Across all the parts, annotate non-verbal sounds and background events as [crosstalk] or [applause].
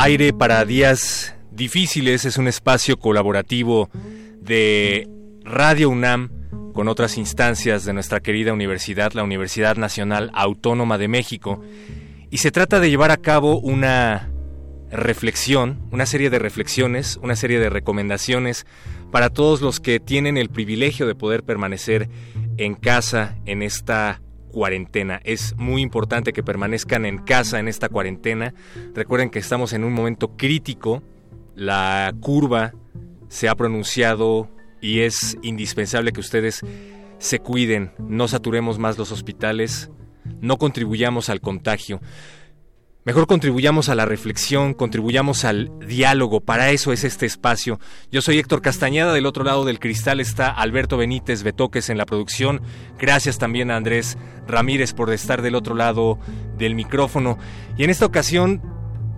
Aire para días difíciles. Es un espacio colaborativo de Radio UNAM con otras instancias de nuestra querida universidad, la Universidad Nacional Autónoma de México, y se trata de llevar a cabo una reflexión, una serie de reflexiones, una serie de recomendaciones para todos los que tienen el privilegio de poder permanecer en casa en esta cuarentena. Es muy importante que permanezcan en casa en esta cuarentena. Recuerden que estamos en un momento crítico. La curva se ha pronunciado y es indispensable que ustedes se cuiden, no saturemos más los hospitales, no contribuyamos al contagio. Mejor contribuyamos a la reflexión, contribuyamos al diálogo, para eso es este espacio. Yo soy Héctor Castañeda, del otro lado del cristal está Alberto Benítez Betoques en la producción. Gracias también a Andrés Ramírez por estar del otro lado del micrófono. Y en esta ocasión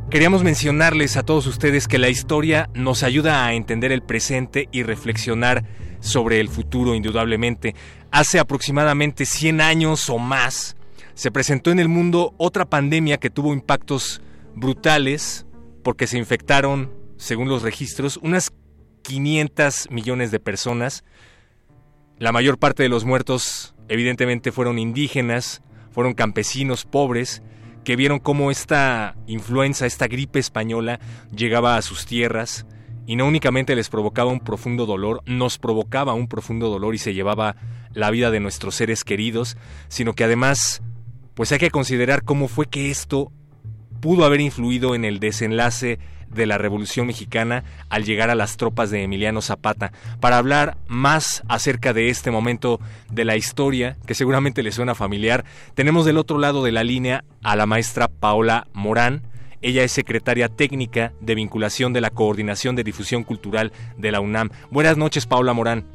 queríamos mencionarles a todos ustedes que la historia nos ayuda a entender el presente y reflexionar sobre el futuro indudablemente. Hace aproximadamente 100 años o más, se presentó en el mundo otra pandemia que tuvo impactos brutales porque se infectaron, según los registros, unas 500 millones de personas. La mayor parte de los muertos evidentemente fueron indígenas, fueron campesinos pobres, que vieron cómo esta influenza, esta gripe española llegaba a sus tierras y no únicamente les provocaba un profundo dolor, nos provocaba un profundo dolor y se llevaba la vida de nuestros seres queridos, sino que además pues hay que considerar cómo fue que esto pudo haber influido en el desenlace de la Revolución Mexicana al llegar a las tropas de Emiliano Zapata. Para hablar más acerca de este momento de la historia, que seguramente le suena familiar, tenemos del otro lado de la línea a la maestra Paola Morán. Ella es secretaria técnica de vinculación de la Coordinación de Difusión Cultural de la UNAM. Buenas noches, Paola Morán.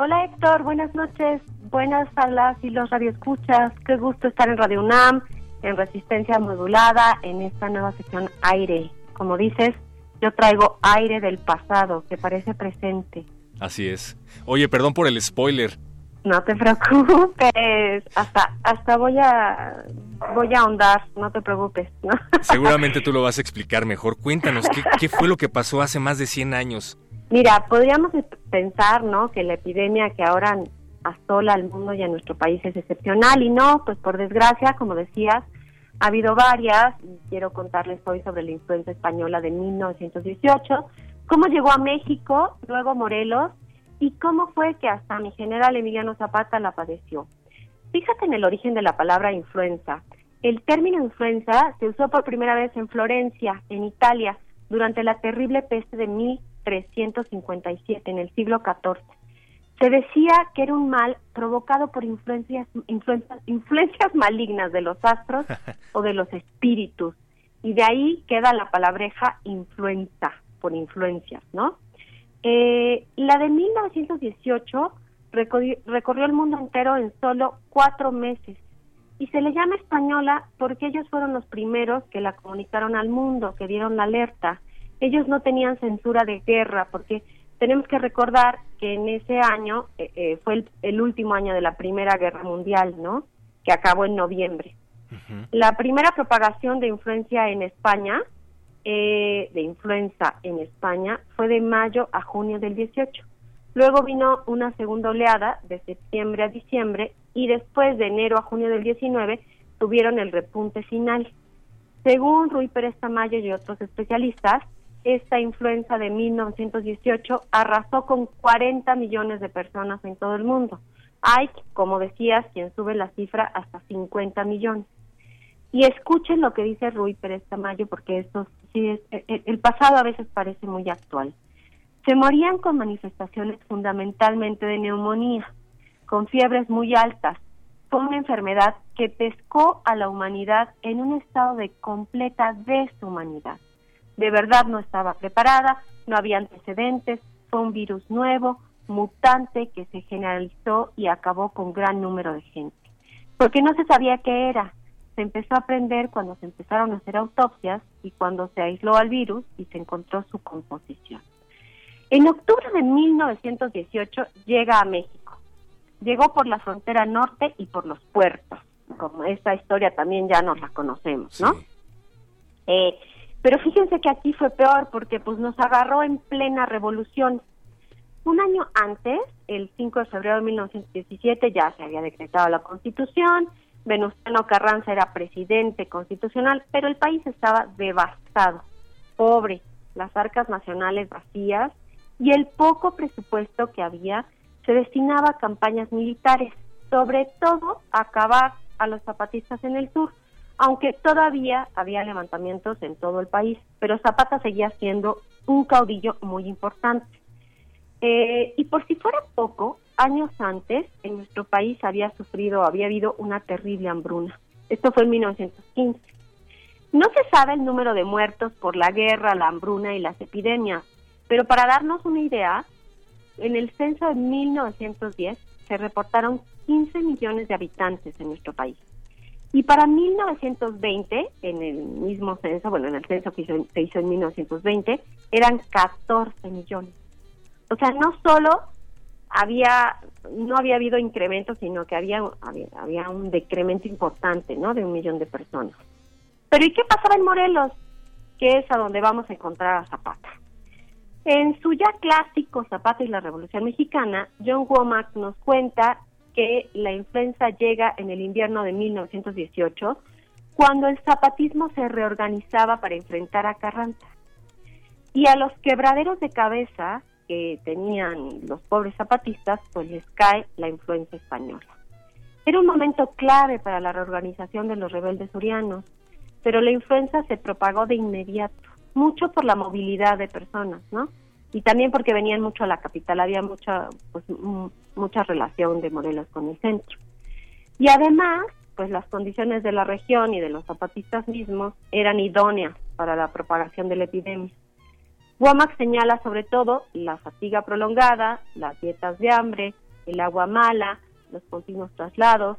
Hola Héctor, buenas noches. Buenas a y los radioescuchas. Qué gusto estar en Radio UNAM, en Resistencia Modulada, en esta nueva sección Aire. Como dices, yo traigo aire del pasado, que parece presente. Así es. Oye, perdón por el spoiler. No te [laughs] preocupes, hasta hasta voy a voy a ahondar, no te preocupes. [laughs] Seguramente tú lo vas a explicar mejor. Cuéntanos, ¿qué, ¿qué fue lo que pasó hace más de 100 años? Mira, podríamos pensar, ¿no? Que la epidemia que ahora asola al mundo y a nuestro país es excepcional y no, pues por desgracia, como decías, ha habido varias y quiero contarles hoy sobre la influenza española de 1918, cómo llegó a México, luego Morelos y cómo fue que hasta mi general Emiliano Zapata la padeció. Fíjate en el origen de la palabra influenza. El término influenza se usó por primera vez en Florencia, en Italia, durante la terrible peste de 1357, en el siglo XIV. Se decía que era un mal provocado por influencias, influencias, influencias malignas de los astros [laughs] o de los espíritus. Y de ahí queda la palabreja influenza, por influencias, ¿no? Eh, la de 1918 recorrió, el mundo entero en solo cuatro meses y se le llama española porque ellos fueron los primeros que la comunicaron al mundo, que dieron la alerta. Ellos no tenían censura de guerra porque tenemos que recordar que en ese año eh, eh, fue el, último año de la Primera Guerra Mundial, ¿no? Que acabó en noviembre. La primera propagación de influencia en España, eh, de influenza en España, fue de mayo a junio del 18. Luego vino una segunda oleada de septiembre a diciembre y después de enero a junio del 19 tuvieron el repunte final. Según Rui Pérez Tamayo y otros especialistas, esta influenza de 1918 arrasó con 40 millones de personas en todo el mundo. Hay, como decías, quien sube la cifra hasta 50 millones. Y escuchen lo que dice Rui Pérez Tamayo, porque esto sí es, el pasado a veces parece muy actual. Se morían con manifestaciones fundamentalmente de neumonía, con fiebres muy altas. Fue una enfermedad que pescó a la humanidad en un estado de completa deshumanidad. De verdad no estaba preparada, no había antecedentes, fue un virus nuevo, mutante que se generalizó y acabó con gran número de gente. Porque no se sabía qué era. Se empezó a aprender cuando se empezaron a hacer autopsias y cuando se aisló al virus y se encontró su composición. En octubre de 1918 llega a México. Llegó por la frontera norte y por los puertos, como esta historia también ya nos la conocemos, ¿no? Eh, pero fíjense que aquí fue peor porque pues nos agarró en plena revolución. Un año antes, el 5 de febrero de 1917, ya se había decretado la constitución, Venustiano Carranza era presidente constitucional, pero el país estaba devastado, pobre, las arcas nacionales vacías y el poco presupuesto que había se destinaba a campañas militares, sobre todo a acabar a los zapatistas en el sur, aunque todavía había levantamientos en todo el país, pero Zapata seguía siendo un caudillo muy importante. Eh, y por si fuera poco, años antes en nuestro país había sufrido, había habido una terrible hambruna. Esto fue en 1915. No se sabe el número de muertos por la guerra, la hambruna y las epidemias, pero para darnos una idea, en el censo de 1910 se reportaron 15 millones de habitantes en nuestro país. Y para 1920, en el mismo censo, bueno, en el censo que se hizo en 1920, eran 14 millones. O sea, no solo había, no había habido incremento, sino que había, había, había un decremento importante, ¿no? De un millón de personas. Pero ¿y qué pasaba en Morelos? Que es a donde vamos a encontrar a Zapata. En su ya clásico Zapata y la Revolución Mexicana, John Womack nos cuenta que la influenza llega en el invierno de 1918, cuando el zapatismo se reorganizaba para enfrentar a Carranza. Y a los quebraderos de cabeza que tenían los pobres zapatistas, pues les cae la influencia española. Era un momento clave para la reorganización de los rebeldes urianos, pero la influenza se propagó de inmediato mucho por la movilidad de personas, ¿no? Y también porque venían mucho a la capital, había mucha, pues, mucha relación de Morelos con el centro. Y además, pues las condiciones de la región y de los zapatistas mismos eran idóneas para la propagación de la epidemia. Womack señala sobre todo la fatiga prolongada, las dietas de hambre, el agua mala, los continuos traslados,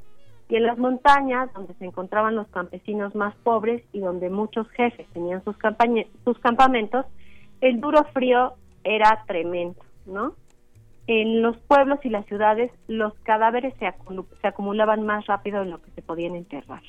y en las montañas, donde se encontraban los campesinos más pobres y donde muchos jefes tenían sus, sus campamentos, el duro frío era tremendo, ¿no? En los pueblos y las ciudades los cadáveres se, se acumulaban más rápido de lo que se podían enterrar.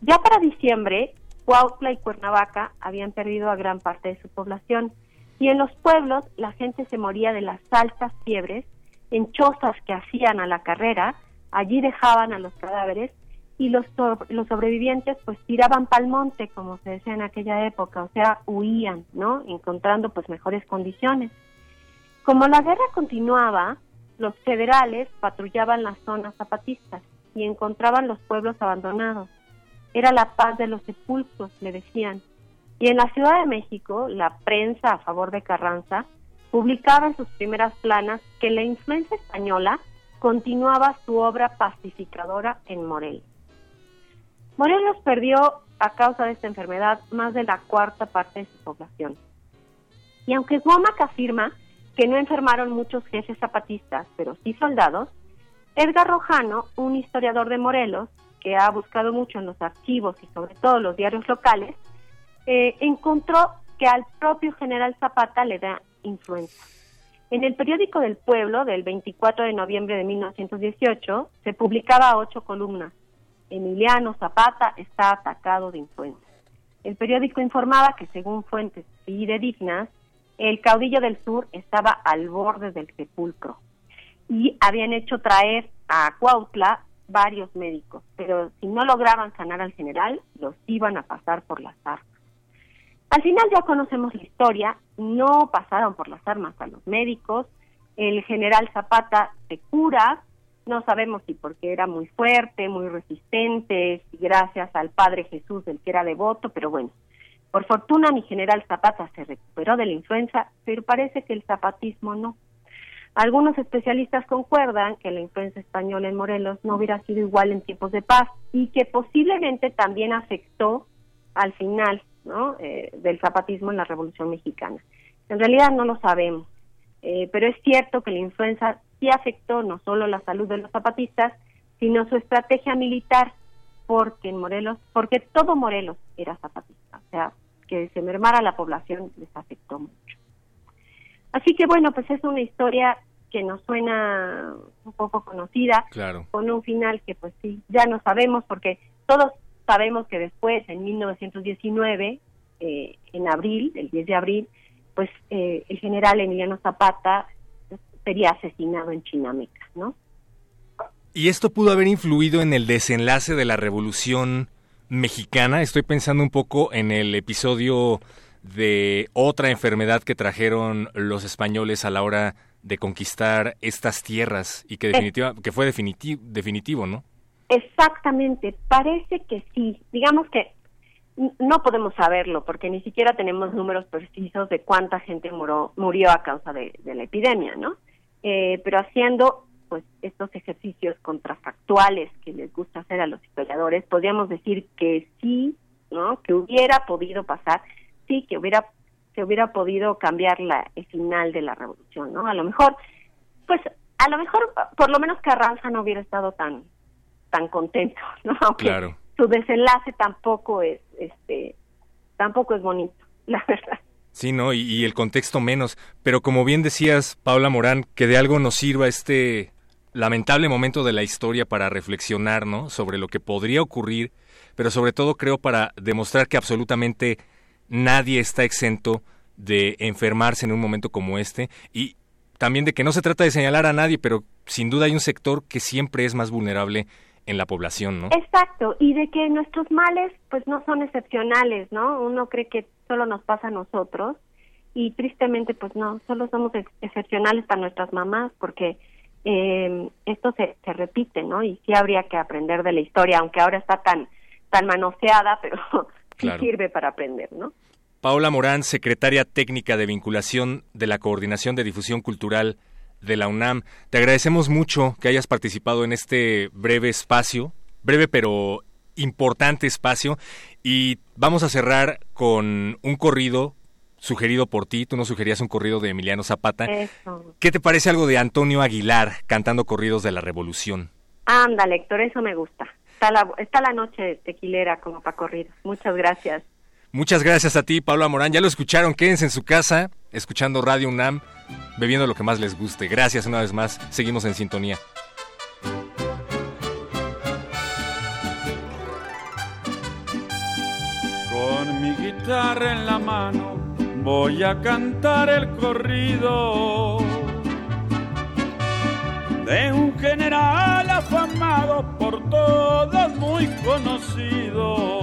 Ya para diciembre, Cuautla y Cuernavaca habían perdido a gran parte de su población y en los pueblos la gente se moría de las altas fiebres en chozas que hacían a la carrera allí dejaban a los cadáveres y los, los sobrevivientes pues tiraban pa'l monte, como se decía en aquella época, o sea, huían, ¿no? Encontrando pues mejores condiciones. Como la guerra continuaba, los federales patrullaban las zonas zapatistas y encontraban los pueblos abandonados. Era la paz de los sepulcros, le decían. Y en la Ciudad de México, la prensa a favor de Carranza publicaba en sus primeras planas que la influencia española continuaba su obra pacificadora en Morelos. Morelos perdió a causa de esta enfermedad más de la cuarta parte de su población. Y aunque Womack afirma que no enfermaron muchos jefes zapatistas, pero sí soldados, Edgar Rojano, un historiador de Morelos, que ha buscado mucho en los archivos y sobre todo los diarios locales, eh, encontró que al propio general Zapata le da influenza. En el periódico del pueblo del 24 de noviembre de 1918 se publicaba ocho columnas. Emiliano Zapata está atacado de influenza. El periódico informaba que según fuentes fidedignas, el caudillo del sur estaba al borde del sepulcro y habían hecho traer a Cuautla varios médicos, pero si no lograban sanar al general, los iban a pasar por las armas. Al final ya conocemos la historia, no pasaron por las armas a los médicos, el general Zapata se cura, no sabemos si porque era muy fuerte, muy resistente, si gracias al Padre Jesús del que era devoto, pero bueno, por fortuna mi general Zapata se recuperó de la influenza, pero parece que el zapatismo no. Algunos especialistas concuerdan que la influencia española en Morelos no hubiera sido igual en tiempos de paz y que posiblemente también afectó al final ¿no? Eh, del zapatismo en la Revolución Mexicana. En realidad no lo sabemos, eh, pero es cierto que la influenza sí afectó no solo la salud de los zapatistas, sino su estrategia militar, porque en Morelos, porque todo Morelos era zapatista, o sea, que se mermara la población les afectó mucho. Así que bueno, pues es una historia que nos suena un poco conocida, con un final que pues sí, ya no sabemos porque todos sabemos que después, en 1919, eh, en abril, el 10 de abril, pues eh, el general Emiliano Zapata sería asesinado en Chinameca, ¿no? ¿Y esto pudo haber influido en el desenlace de la Revolución Mexicana? Estoy pensando un poco en el episodio de otra enfermedad que trajeron los españoles a la hora de conquistar estas tierras y que, definitiva, que fue definitivo, definitivo, ¿no? Exactamente, parece que sí. Digamos que no podemos saberlo porque ni siquiera tenemos números precisos de cuánta gente murió, murió a causa de, la epidemia, ¿no? Eh, pero haciendo pues estos ejercicios contrafactuales que les gusta hacer a los historiadores, podríamos decir que sí, ¿no? Que hubiera podido pasar sí que hubiera se hubiera podido cambiar la, el final de la revolución, ¿no? A lo mejor, pues, a lo mejor, por lo menos Carranza no hubiera estado tan, tan contento, ¿no? Aunque su desenlace tampoco es, este, tampoco es bonito, [laughs] la verdad. Sí, ¿no? Y, el contexto menos. Pero como bien decías, Paula Morán, que de algo nos sirva este lamentable momento de la historia para reflexionar, ¿no? Sobre lo que podría ocurrir, pero sobre todo creo para demostrar que absolutamente nadie está exento de enfermarse en un momento como este y también de que no se trata de señalar a nadie, pero sin duda hay un sector que siempre es más vulnerable en la población, ¿no? Exacto, y de que nuestros males pues no son excepcionales, ¿no? Uno cree que solo nos pasa a nosotros y tristemente pues no, solo somos excepcionales para nuestras mamás porque eh, esto se, se repite, ¿no? Y sí habría que aprender de la historia, aunque ahora está tan tan manoseada, [laughs] pero sirve para aprender, ¿no? Paola Morán, secretaria técnica de vinculación de la Coordinación de Difusión Cultural de la UNAM. Te agradecemos mucho que hayas participado en este breve espacio, breve pero importante espacio, y vamos a cerrar con un corrido sugerido por ti. Tú nos sugerías un corrido de Emiliano Zapata. ¿Qué te parece algo de Antonio Aguilar cantando corridos de la Revolución? Anda, Héctor, eso me gusta está la, noche tequilera como para correr. Muchas gracias. Muchas gracias a ti, Pablo Morán. Ya lo escucharon, quédense en su casa, escuchando Radio UNAM, bebiendo lo que más les guste. Gracias una vez más, seguimos en sintonía. Con mi guitarra en la mano voy a cantar el corrido de un general afamado por todos muy conocido.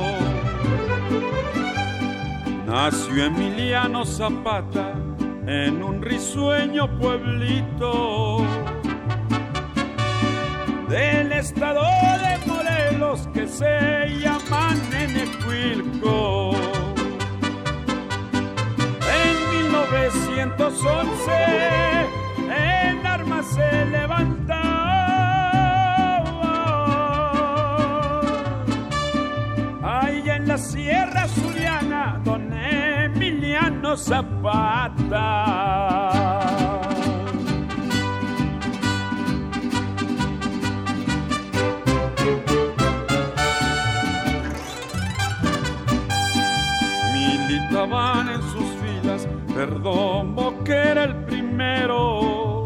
Nació Emiliano Zapata en un risueño pueblito del estado de Morelos que se llama Nenecuilco. En 1911 en armas se levanta. Ahí en la Sierra Zuliana, Emiliano Zapata. Militaban en sus filas Perdomo, que era el primero.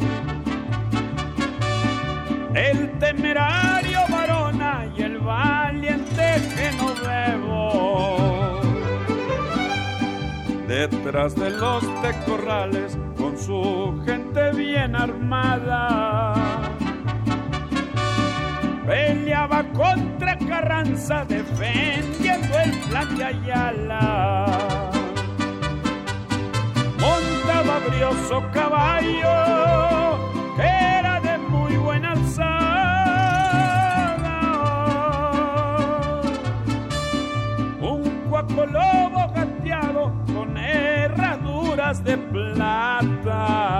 El temerario Detrás de los tecorrales con su gente bien armada. Peleaba contra Carranza defendiendo el plan de Ayala. Montaba brioso caballo que era de muy buena alzada. Un con de plata.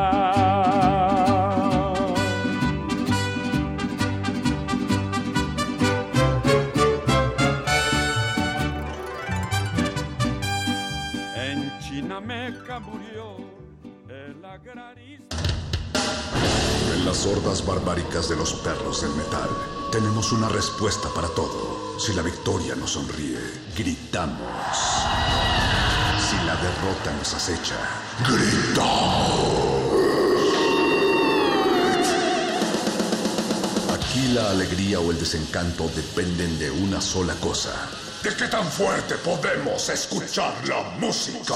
En Chinameca murió el agrarista. En las hordas barbáricas de los perros del metal, tenemos una respuesta para todo. Si la victoria nos sonríe, gritamos. La derrota nos acecha, gritamos. Aquí la alegría o el desencanto dependen de una sola cosa. ¿De qué tan fuerte podemos escuchar la música?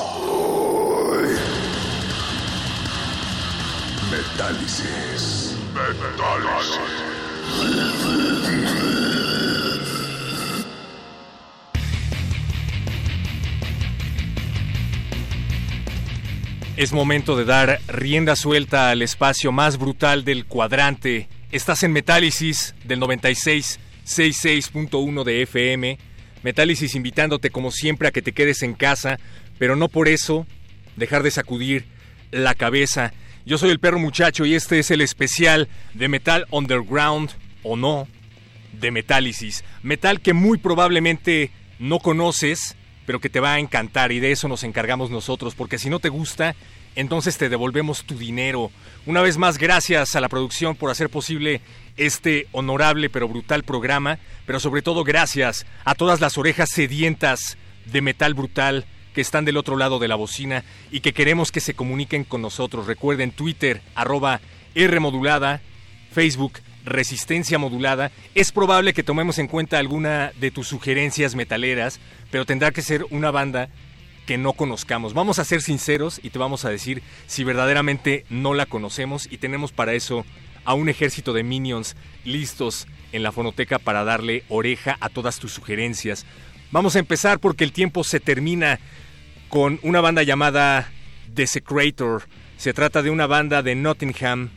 Metálisis. Metálisis. Es momento de dar rienda suelta al espacio más brutal del cuadrante. Estás en Metálisis del 96.66.1 de FM. Metálisis invitándote como siempre a que te quedes en casa, pero no por eso dejar de sacudir la cabeza. Yo soy el perro muchacho y este es el especial de Metal Underground o no de Metálisis. Metal que muy probablemente no conoces, pero que te va a encantar y de eso nos encargamos nosotros, porque si no te gusta, entonces te devolvemos tu dinero. Una vez más, gracias a la producción por hacer posible este honorable pero brutal programa, pero sobre todo gracias a todas las orejas sedientas de metal brutal que están del otro lado de la bocina y que queremos que se comuniquen con nosotros. Recuerden Twitter, arroba Rmodulada, Facebook, Resistencia Modulada. Es probable que tomemos en cuenta alguna de tus sugerencias metaleras, pero tendrá que ser una banda que no conozcamos. Vamos a ser sinceros y te vamos a decir si verdaderamente no la conocemos y tenemos para eso a un ejército de minions listos en la fonoteca para darle oreja a todas tus sugerencias. Vamos a empezar porque el tiempo se termina con una banda llamada Desecrator. Se trata de una banda de Nottingham,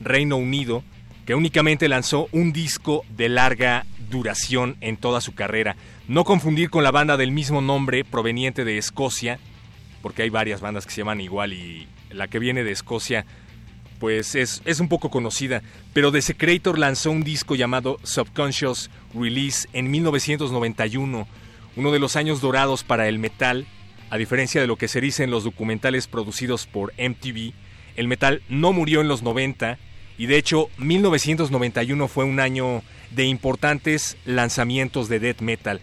Reino Unido, que únicamente lanzó un disco de larga duración en toda su carrera. No confundir con la banda del mismo nombre proveniente de Escocia, porque hay varias bandas que se llaman igual y la que viene de Escocia pues es, es un poco conocida, pero Desecrator lanzó un disco llamado Subconscious Release en 1991, uno de los años dorados para el metal, a diferencia de lo que se dice en los documentales producidos por MTV, el metal no murió en los 90 y de hecho 1991 fue un año de importantes lanzamientos de death metal.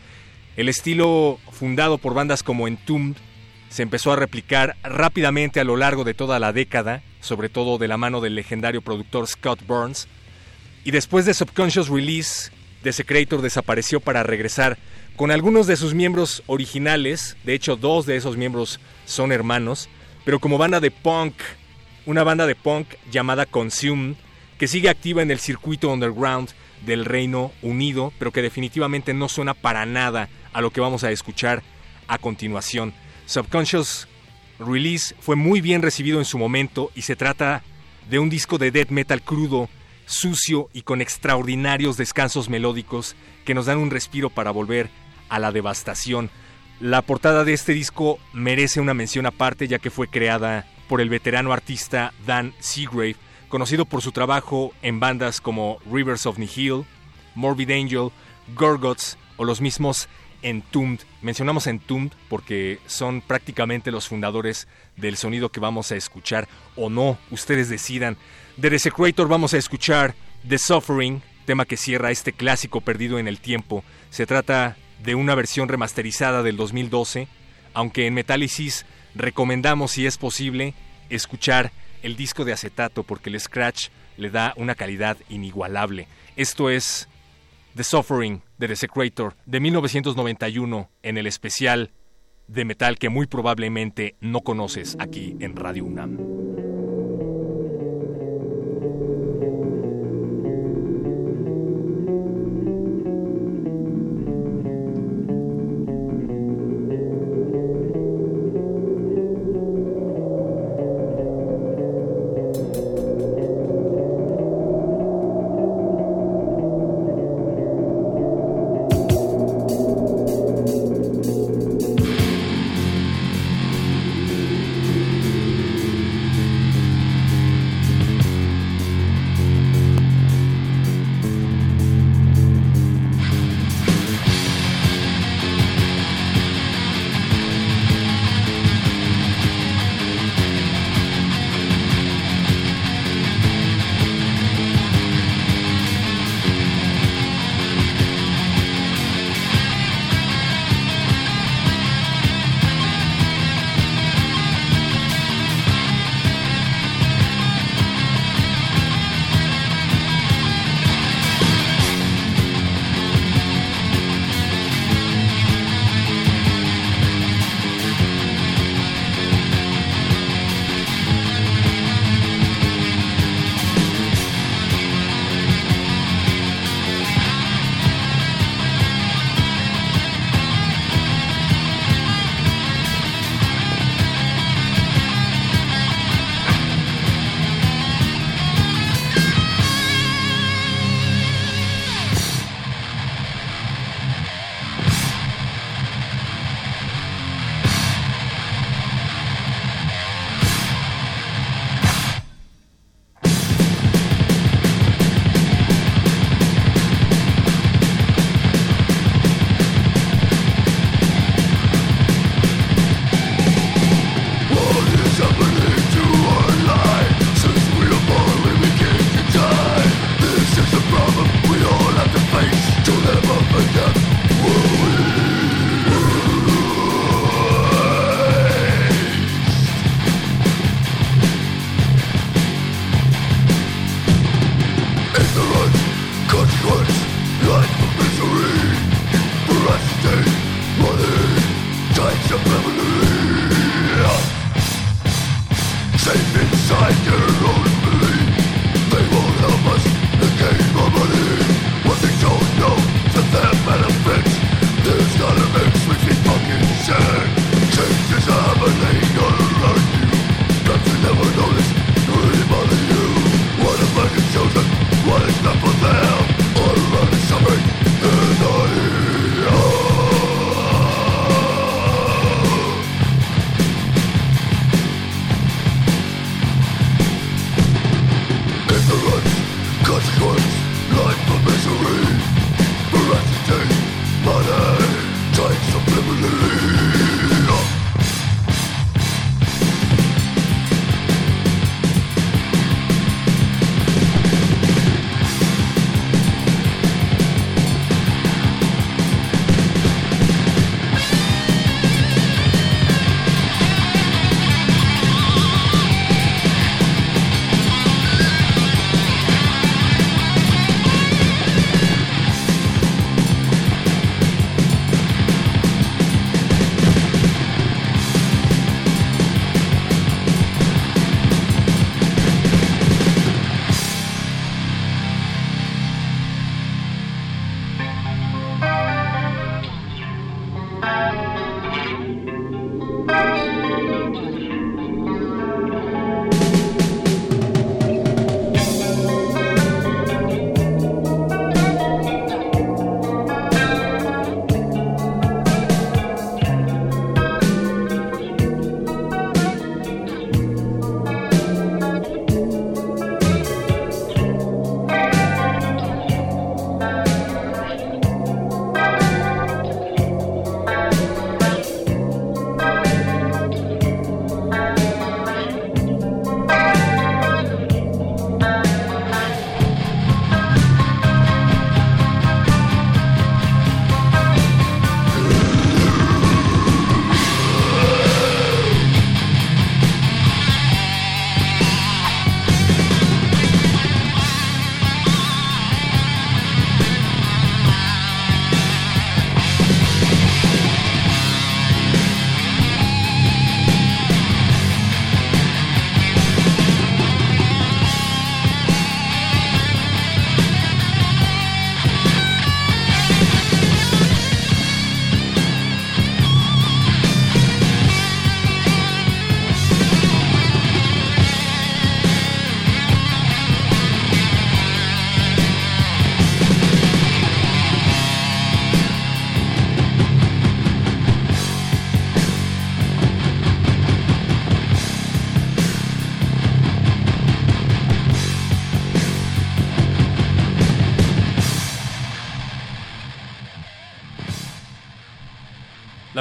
El estilo fundado por bandas como Entombed se empezó a replicar rápidamente a lo largo de toda la década, sobre todo de la mano del legendario productor Scott Burns. Y después de Subconscious Release, Desecrator desapareció para regresar con algunos de sus miembros originales, de hecho dos de esos miembros son hermanos, pero como banda de punk, una banda de punk llamada Consume, que sigue activa en el circuito underground del Reino Unido, pero que definitivamente no suena para nada a lo que vamos a escuchar a continuación. Subconscious Release fue muy bien recibido en su momento y se trata de un disco de death metal crudo, sucio y con extraordinarios descansos melódicos que nos dan un respiro para volver a la devastación. La portada de este disco merece una mención aparte ya que fue creada por el veterano artista Dan Seagrave, conocido por su trabajo en bandas como Rivers of Nihil, Morbid Angel, Gorgots o los mismos Entombed. Mencionamos Entombed porque son prácticamente los fundadores del sonido que vamos a escuchar o no, ustedes decidan. De Desecrator vamos a escuchar The Suffering, tema que cierra este clásico perdido en el tiempo. Se trata de una versión remasterizada del 2012, aunque en Metálisis recomendamos si es posible escuchar el disco de acetato porque el scratch le da una calidad inigualable. Esto es The Suffering de The Secretor de 1991 en el especial de metal que muy probablemente no conoces aquí en Radio UNAM.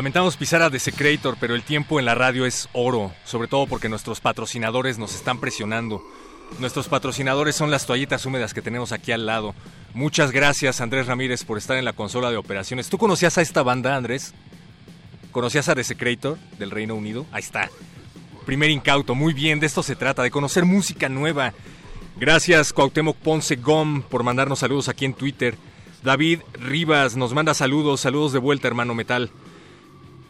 Lamentamos pisar a Desecrator, pero el tiempo en la radio es oro, sobre todo porque nuestros patrocinadores nos están presionando. Nuestros patrocinadores son las toallitas húmedas que tenemos aquí al lado. Muchas gracias, Andrés Ramírez, por estar en la consola de operaciones. ¿Tú conocías a esta banda, Andrés? ¿Conocías a Desecrator del Reino Unido? Ahí está. Primer incauto, muy bien, de esto se trata, de conocer música nueva. Gracias, Cuauhtémoc Ponce Gom, por mandarnos saludos aquí en Twitter. David Rivas nos manda saludos, saludos de vuelta, hermano Metal.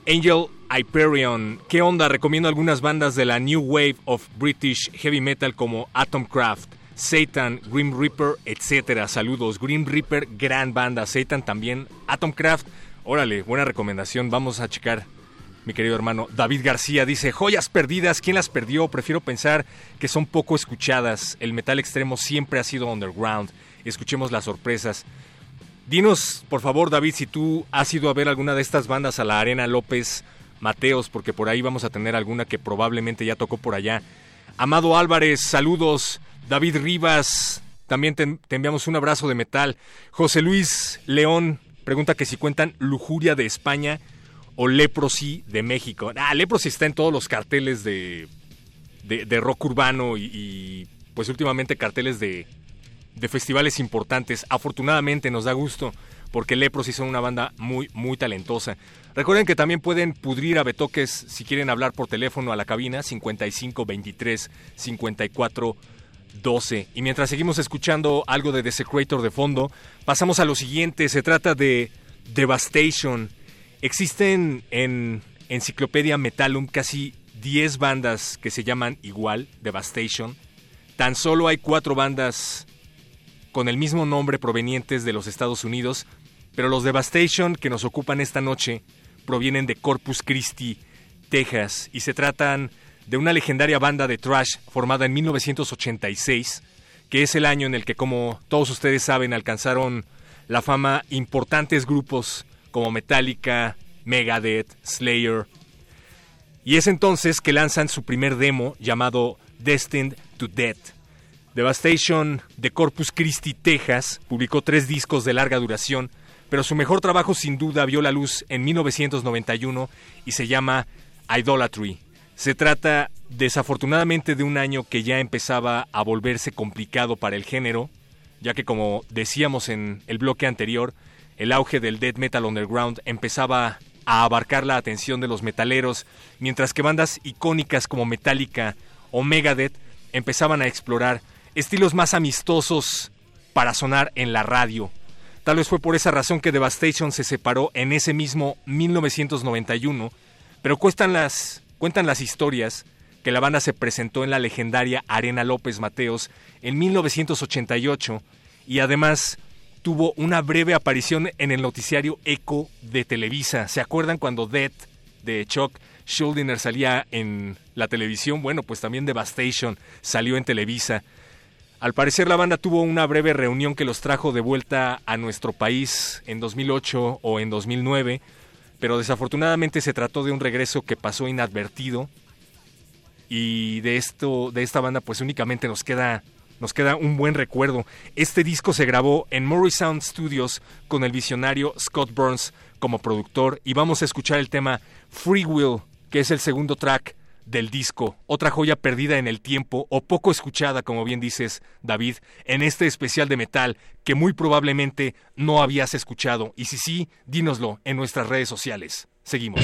Angel Hyperion, ¿qué onda? Recomiendo algunas bandas de la New Wave of British Heavy Metal como Atomcraft, Satan, Grim Reaper, etc. Saludos, Grim Reaper, gran banda, Satan también, Atomcraft, órale, buena recomendación, vamos a checar. Mi querido hermano David García dice, joyas perdidas, ¿quién las perdió? Prefiero pensar que son poco escuchadas. El metal extremo siempre ha sido underground. Escuchemos las sorpresas. Dinos, por favor, David, si tú has ido a ver alguna de estas bandas a la Arena López Mateos, porque por ahí vamos a tener alguna que probablemente ya tocó por allá. Amado Álvarez, saludos. David Rivas, también te, enviamos un abrazo de metal. José Luis León pregunta que si cuentan Lujuria de España o Leprosy de México. Ah, Leprosy está en todos los carteles de, de, rock urbano y pues últimamente carteles de, de festivales importantes. Afortunadamente nos da gusto porque Leprosy son una banda muy, muy talentosa. Recuerden que también pueden pudrir a Betoques si quieren hablar por teléfono a la cabina 55 23 54 12. Y mientras seguimos escuchando algo de Desecrator de fondo, pasamos a lo siguiente. Se trata de Devastation. Existen en Enciclopedia Metalum casi 10 bandas que se llaman igual, Devastation. Tan solo hay cuatro bandas con el mismo nombre provenientes de los Estados Unidos, pero los Devastation que nos ocupan esta noche provienen de Corpus Christi, Texas, y se tratan de una legendaria banda de thrash formada en 1986, que es el año en el que, como todos ustedes saben, alcanzaron la fama importantes grupos como Metallica, Megadeth, Slayer. Y es entonces que lanzan su primer demo llamado Destined to Death Devastation de Corpus Christi, Texas, publicó tres discos de larga duración, pero su mejor trabajo sin duda vio la luz en 1991 y se llama Idolatry. Se trata desafortunadamente de un año que ya empezaba a volverse complicado para el género, ya que como decíamos en el bloque anterior, el auge del death metal underground empezaba a abarcar la atención de los metaleros, mientras que bandas icónicas como Metallica o Megadeth empezaban a explorar estilos más amistosos para sonar en la radio. Tal vez fue por esa razón que Devastation se separó en ese mismo 1991, pero cuentan las, cuentan las historias que la banda se presentó en la legendaria Arena López Mateos en 1988 y además tuvo una breve aparición en el noticiario Eco de Televisa. ¿Se acuerdan cuando Death de Chuck Schuldiner salía en la televisión? Bueno, pues también Devastation salió en Televisa. Al parecer la banda tuvo una breve reunión que los trajo de vuelta a nuestro país en 2008 o en 2009, pero desafortunadamente se trató de un regreso que pasó inadvertido y de esto de esta banda pues únicamente nos queda nos queda un buen recuerdo. Este disco se grabó en Murray Sound Studios con el visionario Scott Burns como productor y vamos a escuchar el tema Free Will, que es el segundo track del disco, otra joya perdida en el tiempo o poco escuchada, como bien dices, David, en este especial de metal que muy probablemente no habías escuchado. Y si sí, dínoslo en nuestras redes sociales. Seguimos.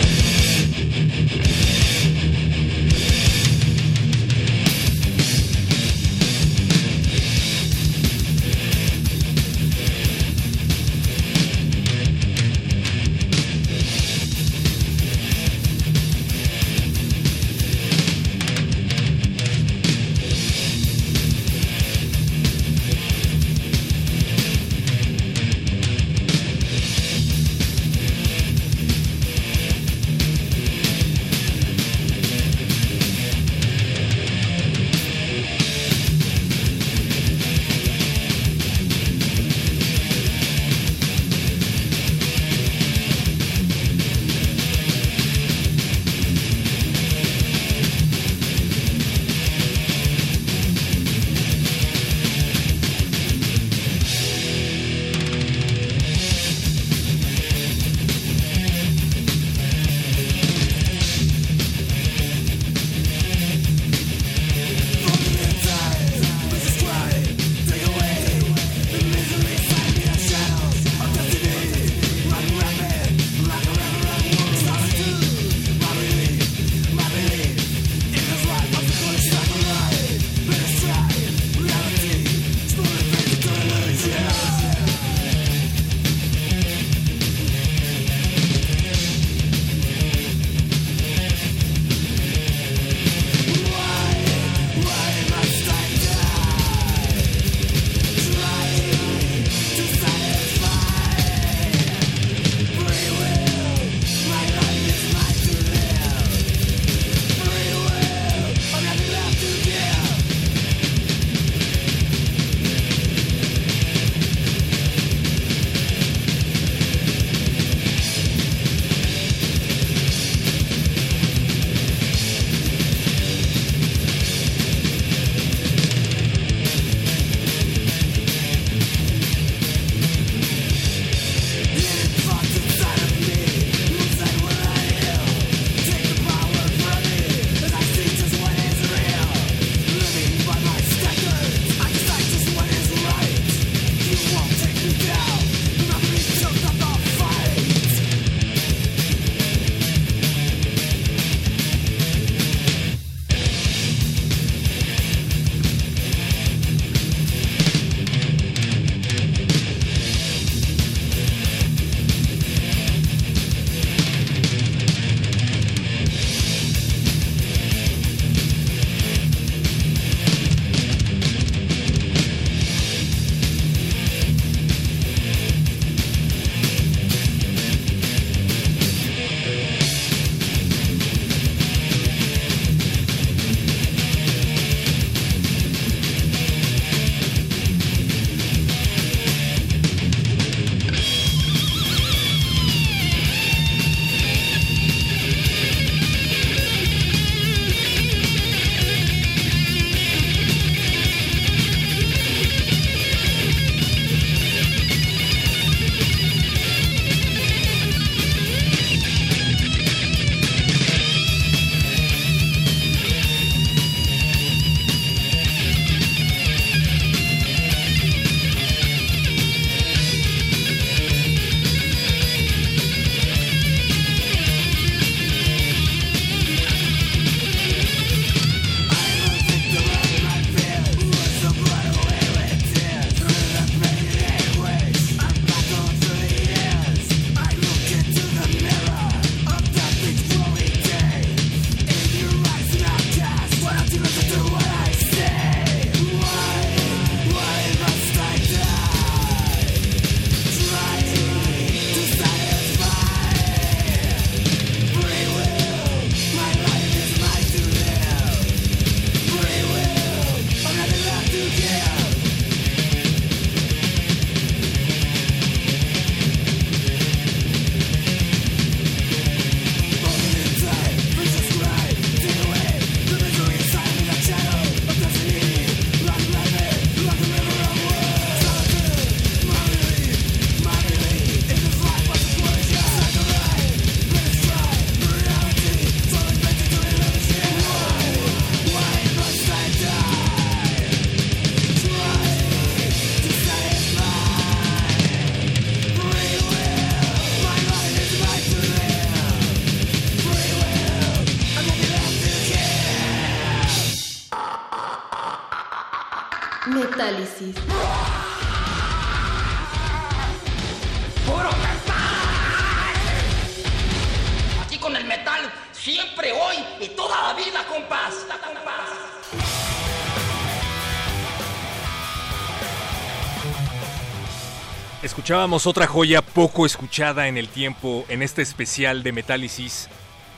Escuchábamos otra joya poco escuchada en el tiempo en este especial de Metálisis,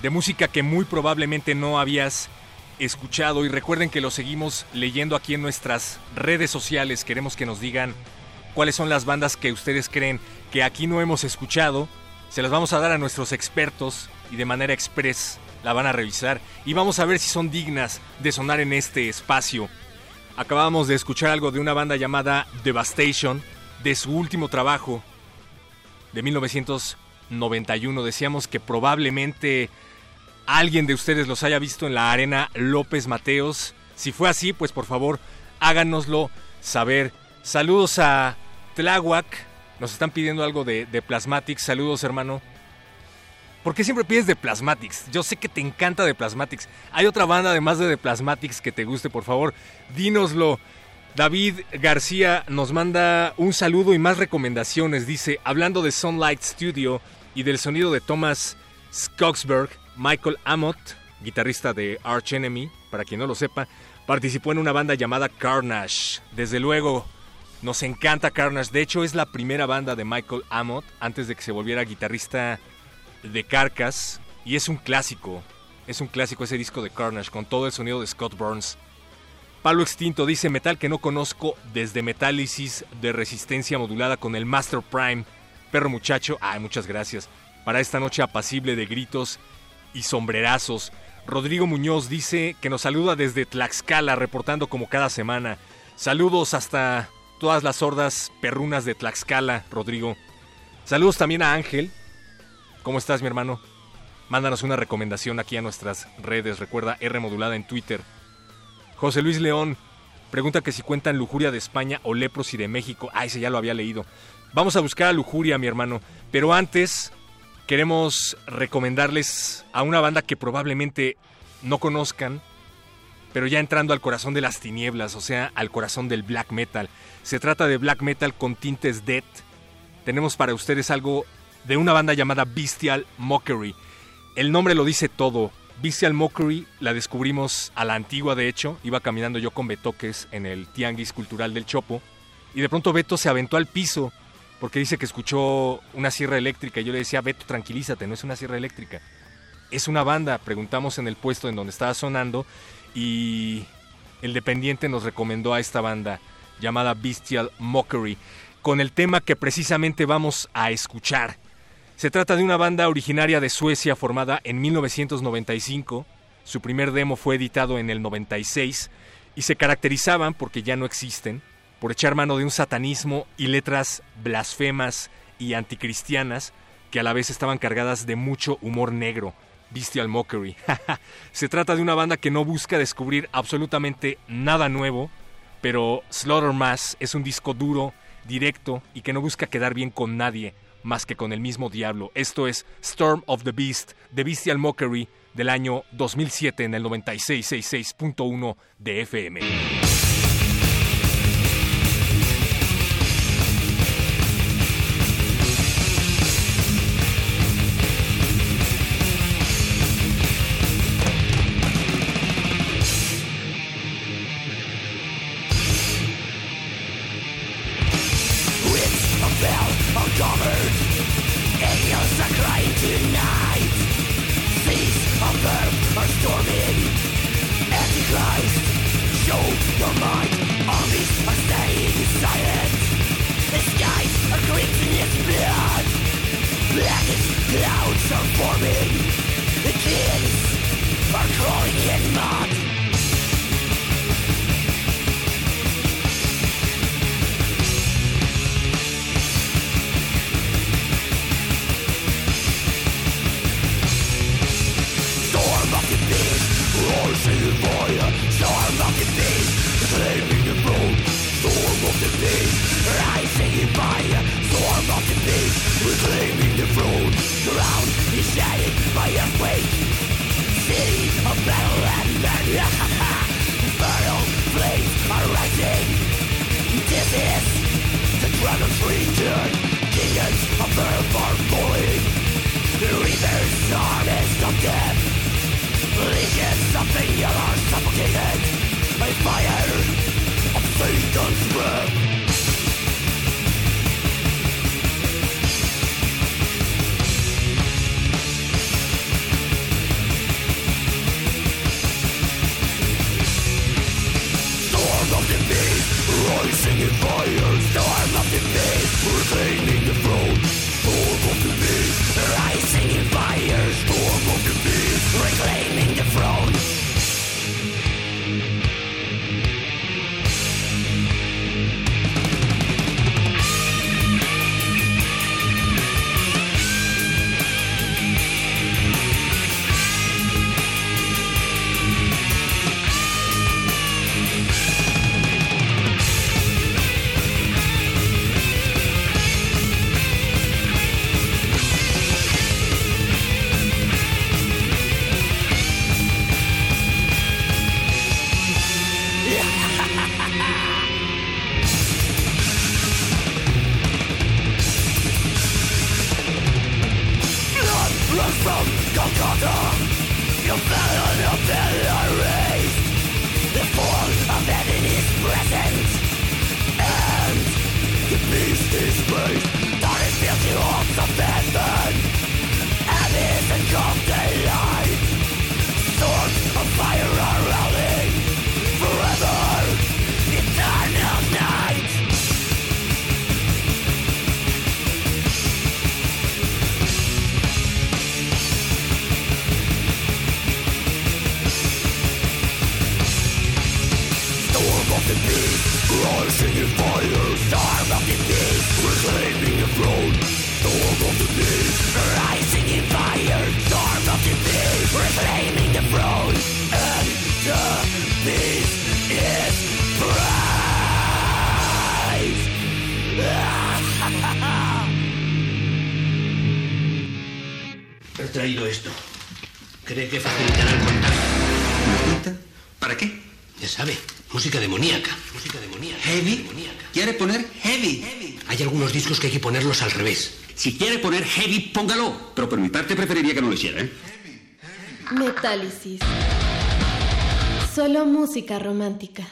de música que muy probablemente no habías escuchado y recuerden que lo seguimos leyendo aquí en nuestras redes sociales. Queremos que nos digan cuáles son las bandas que ustedes creen que aquí no hemos escuchado. Se las vamos a dar a nuestros expertos y de manera express la van a revisar y vamos a ver si son dignas de sonar en este espacio. Acabamos de escuchar algo de una banda llamada Devastation, de su último trabajo de 1991. Decíamos que probablemente alguien de ustedes los haya visto en la arena López Mateos. Si fue así, pues por favor háganoslo saber. Saludos a Tláhuac. Nos están pidiendo algo de, de Plasmatics. Saludos, hermano. ¿Por qué siempre pides de Plasmatics? Yo sé que te encanta de Plasmatics. ¿Hay otra banda además de de Plasmatics que te guste? Por favor, dínoslo. David García nos manda un saludo y más recomendaciones. Dice, hablando de Sunlight Studio y del sonido de Thomas Skogsberg, Michael Amott, guitarrista de Arch Enemy, para quien no lo sepa, participó en una banda llamada Carnage. Desde luego, nos encanta Carnage. De hecho, es la primera banda de Michael Amott antes de que se volviera guitarrista de Carcass. Y es un clásico. Es un clásico ese disco de Carnage con todo el sonido de Scott Burns. Palo Extinto dice metal que no conozco desde Metálisis de resistencia modulada con el Master Prime. Perro muchacho, ay, muchas gracias. Para esta noche apacible de gritos y sombrerazos. Rodrigo Muñoz dice que nos saluda desde Tlaxcala, reportando como cada semana. Saludos hasta todas las hordas perrunas de Tlaxcala, Rodrigo. Saludos también a Ángel. ¿Cómo estás, mi hermano? Mándanos una recomendación aquí a nuestras redes. Recuerda R modulada en Twitter. José Luis León pregunta que si cuentan Lujuria de España o Lepros y de México. Ah, ese ya lo había leído. Vamos a buscar a Lujuria, mi hermano. Pero antes, queremos recomendarles a una banda que probablemente no conozcan, pero ya entrando al corazón de las tinieblas, o sea, al corazón del black metal. Se trata de black metal con tintes dead. Tenemos para ustedes algo de una banda llamada Bestial Mockery. El nombre lo dice todo. Bestial Mockery la descubrimos a la antigua, de hecho. Iba caminando yo con Betoques en el Tianguis Cultural del Chopo. Y de pronto Beto se aventó al piso porque dice que escuchó una sierra eléctrica. Y yo le decía, Beto, tranquilízate, no es una sierra eléctrica. Es una banda, preguntamos en el puesto en donde estaba sonando y el dependiente nos recomendó a esta banda llamada Bestial Mockery, con el tema que precisamente vamos a escuchar. Se trata de una banda originaria de Suecia formada en 1995. Su primer demo fue editado en el 96 y se caracterizaban, porque ya no existen, por echar mano de un satanismo y letras blasfemas y anticristianas que a la vez estaban cargadas de mucho humor negro. Bestial Mockery. [laughs] Se trata de una banda que no busca descubrir absolutamente nada nuevo, pero Slaughter Mass es un disco duro, directo y que no busca quedar bien con nadie más que con el mismo diablo. Esto es Storm of the Beast de Bestial Mockery del año 2007 en el 9666.1 de FM. Clouds are forming. The kids are crawling in mud. Storm of the beast roars in the void. Storm of the beast flaming the throne. Storm of the beast. Rising by storm of the beast Reclaiming the throne Ground is shaded by a weight City of battle and men Burrow flames are rising This is the dragon's return Kingdoms of earth are falling Rivers harnessed of death Legions of the yellow suffocated By fire of Satan's breath Rising in fire, storm of the faith, reclaiming the throne. Storm of the faith, rising in fire, storm of the beast, reclaiming the throne. al revés. Si quiere poner heavy, póngalo. Pero por mi parte preferiría que no lo hiciera, ¿eh? Metálisis. Solo música romántica.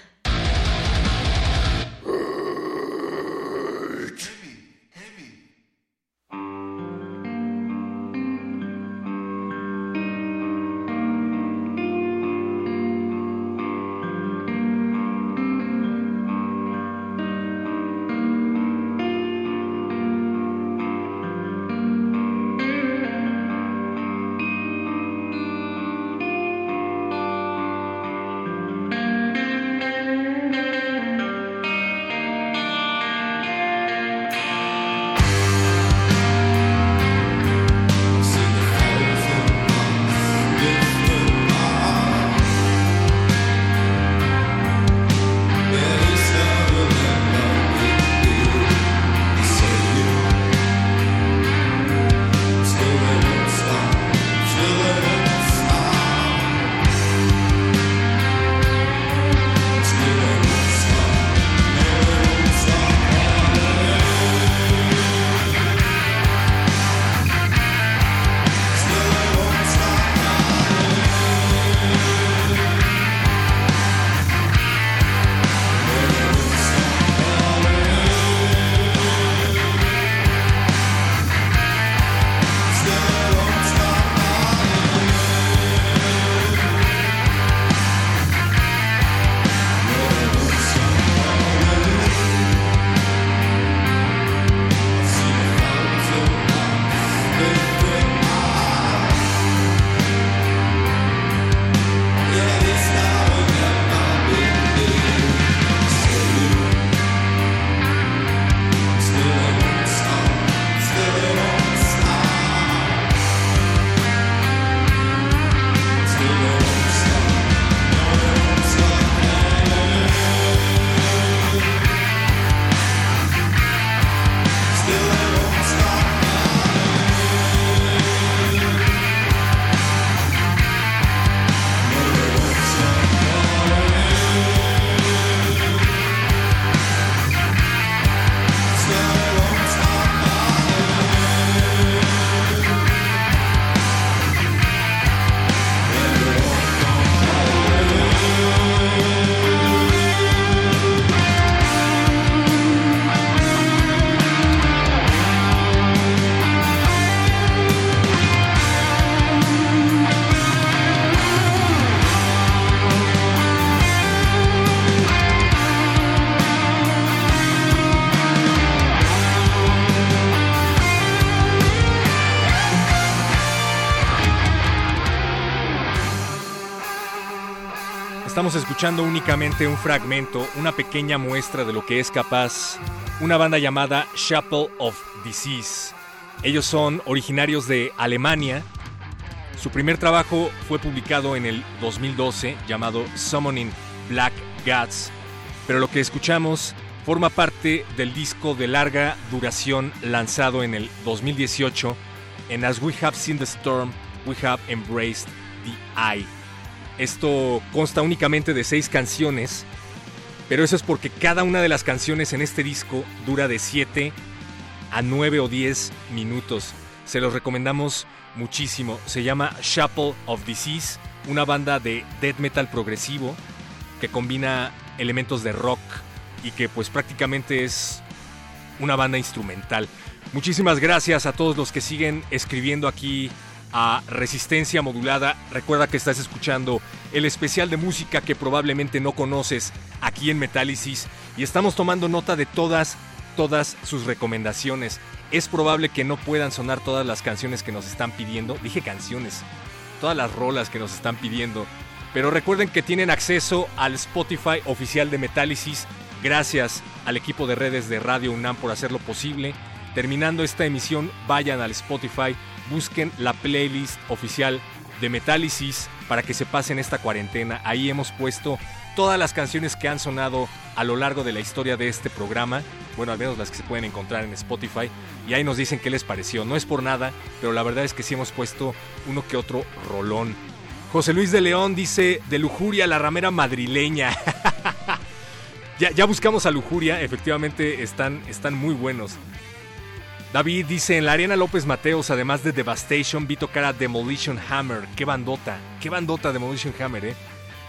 Estamos escuchando únicamente un fragmento, una pequeña muestra de lo que es capaz una banda llamada Chapel of Disease. Ellos son originarios de Alemania. Su primer trabajo fue publicado en el 2012 llamado Summoning Black Gods, pero lo que escuchamos forma parte del disco de larga duración lanzado en el 2018 en As We Have Seen the Storm, We Have Embraced the Eye. Esto consta únicamente de seis canciones, pero eso es porque cada una de las canciones en este disco dura de 7 a 9 o 10 minutos. Se los recomendamos muchísimo. Se llama Chapel of Disease, una banda de death metal progresivo que combina elementos de rock y que pues prácticamente es una banda instrumental. Muchísimas gracias a todos los que siguen escribiendo aquí a Resistencia Modulada. Recuerda que estás escuchando el especial de música que probablemente no conoces aquí en Metálisis y estamos tomando nota de todas, todas sus recomendaciones. Es probable que no puedan sonar todas las canciones que nos están pidiendo. Dije canciones, todas las rolas que nos están pidiendo. Pero recuerden que tienen acceso al Spotify oficial de Metálisis. Gracias al equipo de redes de Radio UNAM por hacerlo posible. Terminando esta emisión, vayan al Spotify, busquen la playlist oficial de Metálisis para que se pasen esta cuarentena. Ahí hemos puesto todas las canciones que han sonado a lo largo de la historia de este programa. Bueno, al menos las que se pueden encontrar en Spotify. Y ahí nos dicen qué les pareció. No es por nada, pero la verdad es que sí hemos puesto uno que otro rolón. José Luis de León dice, de lujuria la ramera madrileña. [laughs] ya, ya, buscamos a lujuria, efectivamente están, están muy buenos. David dice, en la Arena López Mateos, además de Devastation, vi tocar a Demolition Hammer. Qué bandota, qué bandota Demolition Hammer, ¿eh?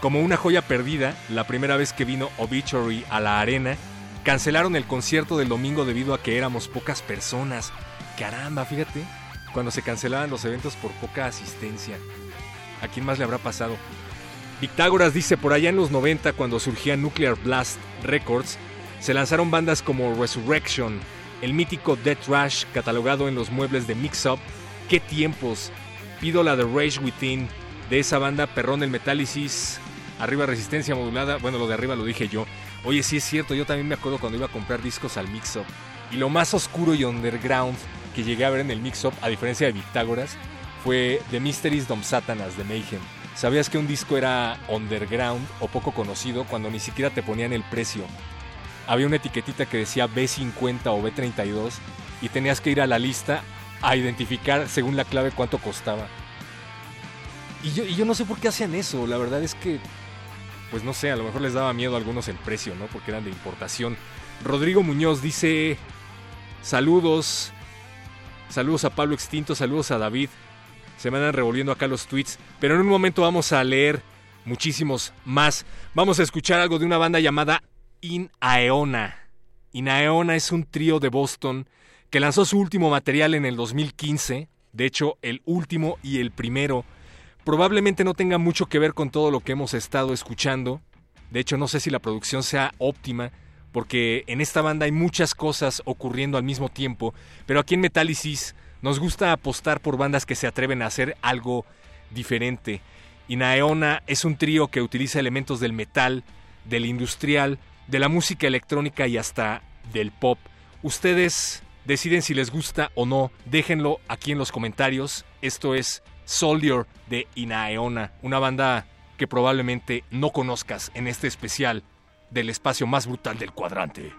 Como una joya perdida, la primera vez que vino Obituary a la arena, cancelaron el concierto del domingo debido a que éramos pocas personas. Caramba, fíjate, cuando se cancelaban los eventos por poca asistencia. ¿A quién más le habrá pasado? Victágoras dice, por allá en los 90, cuando surgía Nuclear Blast Records, se lanzaron bandas como Resurrection, el mítico Death Rush catalogado en los muebles de Mix Up. ¡Qué tiempos! Pido la de Rage Within, de esa banda Perrón del Metálisis, arriba Resistencia Modulada, bueno, lo de arriba lo dije yo. Oye, sí es cierto, yo también me acuerdo cuando iba a comprar discos al Mix Up. Y lo más oscuro y underground que llegué a ver en el Mix Up, a diferencia de Victágoras, fue The Mysteries Dom Satanas de Mayhem. ¿Sabías que un disco era underground o poco conocido cuando ni siquiera te ponían el precio? Había una etiquetita que decía B50 o B32 y tenías que ir a la lista a identificar según la clave cuánto costaba. Y yo, no sé por qué hacían eso, la verdad es que, pues no sé, a lo mejor les daba miedo a algunos el precio, ¿no? Porque eran de importación. Rodrigo Muñoz dice, saludos, saludos a Pablo Extinto, saludos a David se me andan revolviendo acá los tweets, pero en un momento vamos a leer muchísimos más. Vamos a escuchar algo de una banda llamada Inaeona. Inaeona es un trío de Boston que lanzó su último material en el 2015, de hecho el último y el primero. Probablemente no tenga mucho que ver con todo lo que hemos estado escuchando. De hecho no sé si la producción sea óptima, porque en esta banda hay muchas cosas ocurriendo al mismo tiempo, pero aquí en Metálisis nos gusta apostar por bandas que se atreven a hacer algo diferente. Inaeona es un trío que utiliza elementos del metal, del industrial, de la música electrónica y hasta del pop. Ustedes deciden si les gusta o no, déjenlo aquí en los comentarios. Esto es Soldier de Inaeona, una banda que probablemente no conozcas en este especial del espacio más brutal del cuadrante.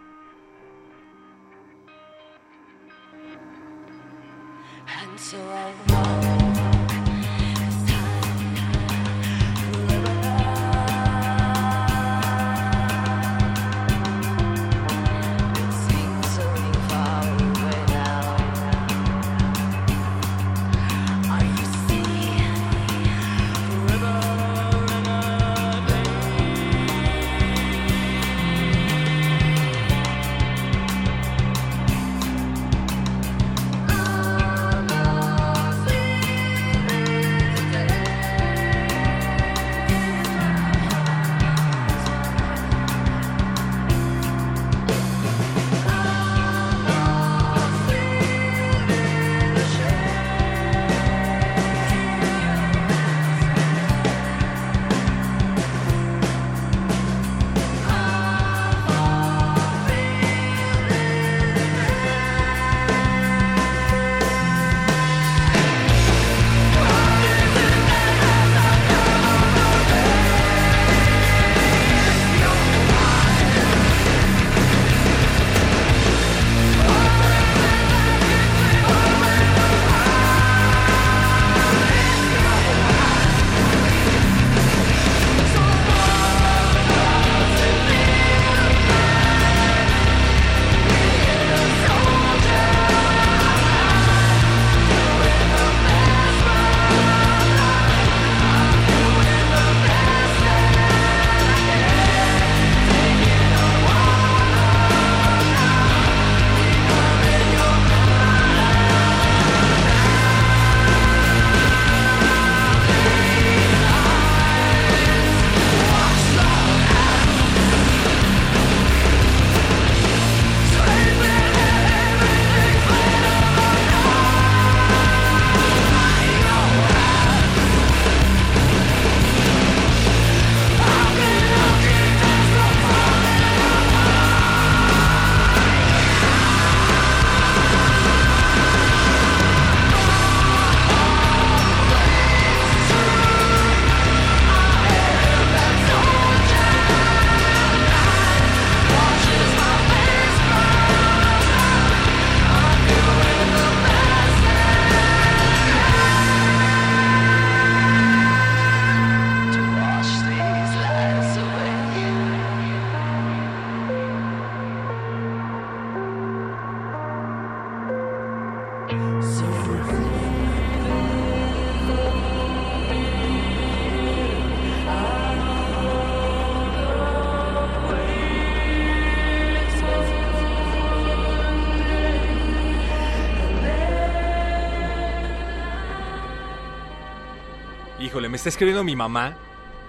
Está escribiendo mi mamá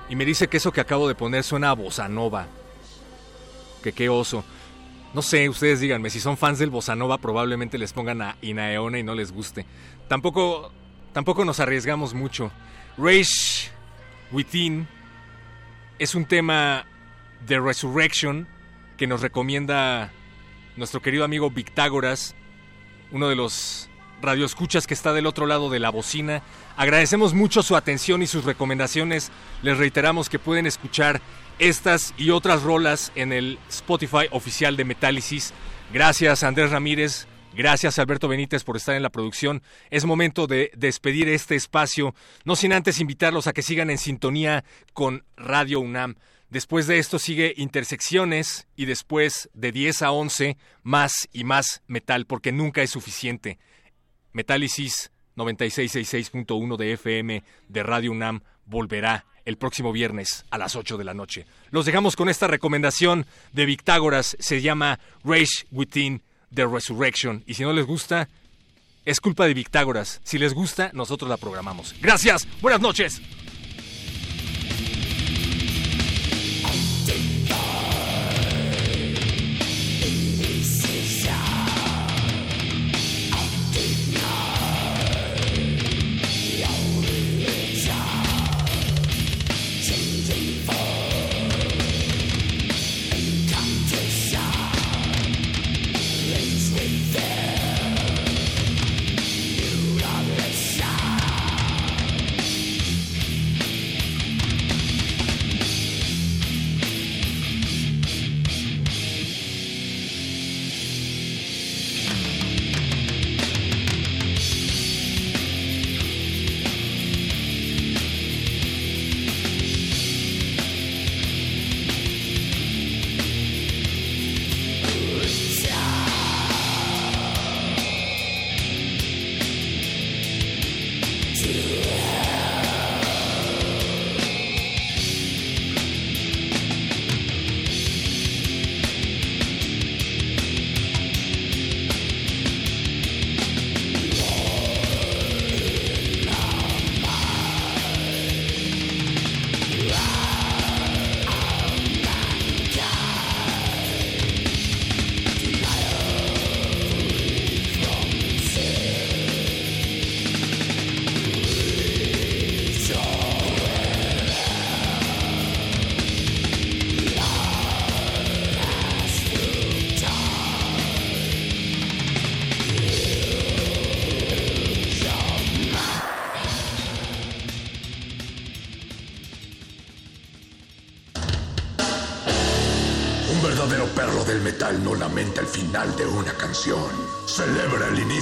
y me dice que eso que acabo de poner suena a bossa nova. Que qué oso. No sé, ustedes díganme, si son fans del bossa nova probablemente les pongan a Inaeona y no les guste. Tampoco, tampoco nos arriesgamos mucho. Rage Within es un tema de Resurrection que nos recomienda nuestro querido amigo Victágoras, uno de los radioescuchas que está del otro lado de la bocina. Agradecemos mucho su atención y sus recomendaciones. Les reiteramos que pueden escuchar estas y otras rolas en el Spotify oficial de Metálisis. Gracias Andrés Ramírez, gracias Alberto Benítez por estar en la producción. Es momento de despedir este espacio, no sin antes invitarlos a que sigan en sintonía con Radio UNAM. Después de esto sigue Intersecciones y después de 10 a 11 más y más metal porque nunca es suficiente. Metálisis 9666.1 de FM de Radio UNAM volverá el próximo viernes a las 8 de la noche. Los dejamos con esta recomendación de Victágoras, se llama Rage Within the Resurrection. Y si no les gusta, es culpa de Victágoras. Si les gusta, nosotros la programamos. Gracias, buenas noches.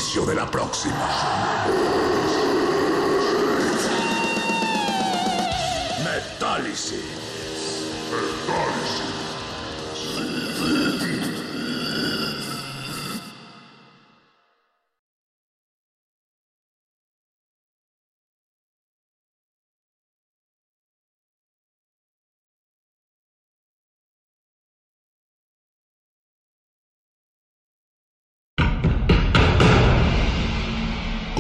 De la próxima.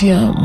Resistencia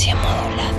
resistencia modulada.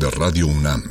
De Radio UNAM.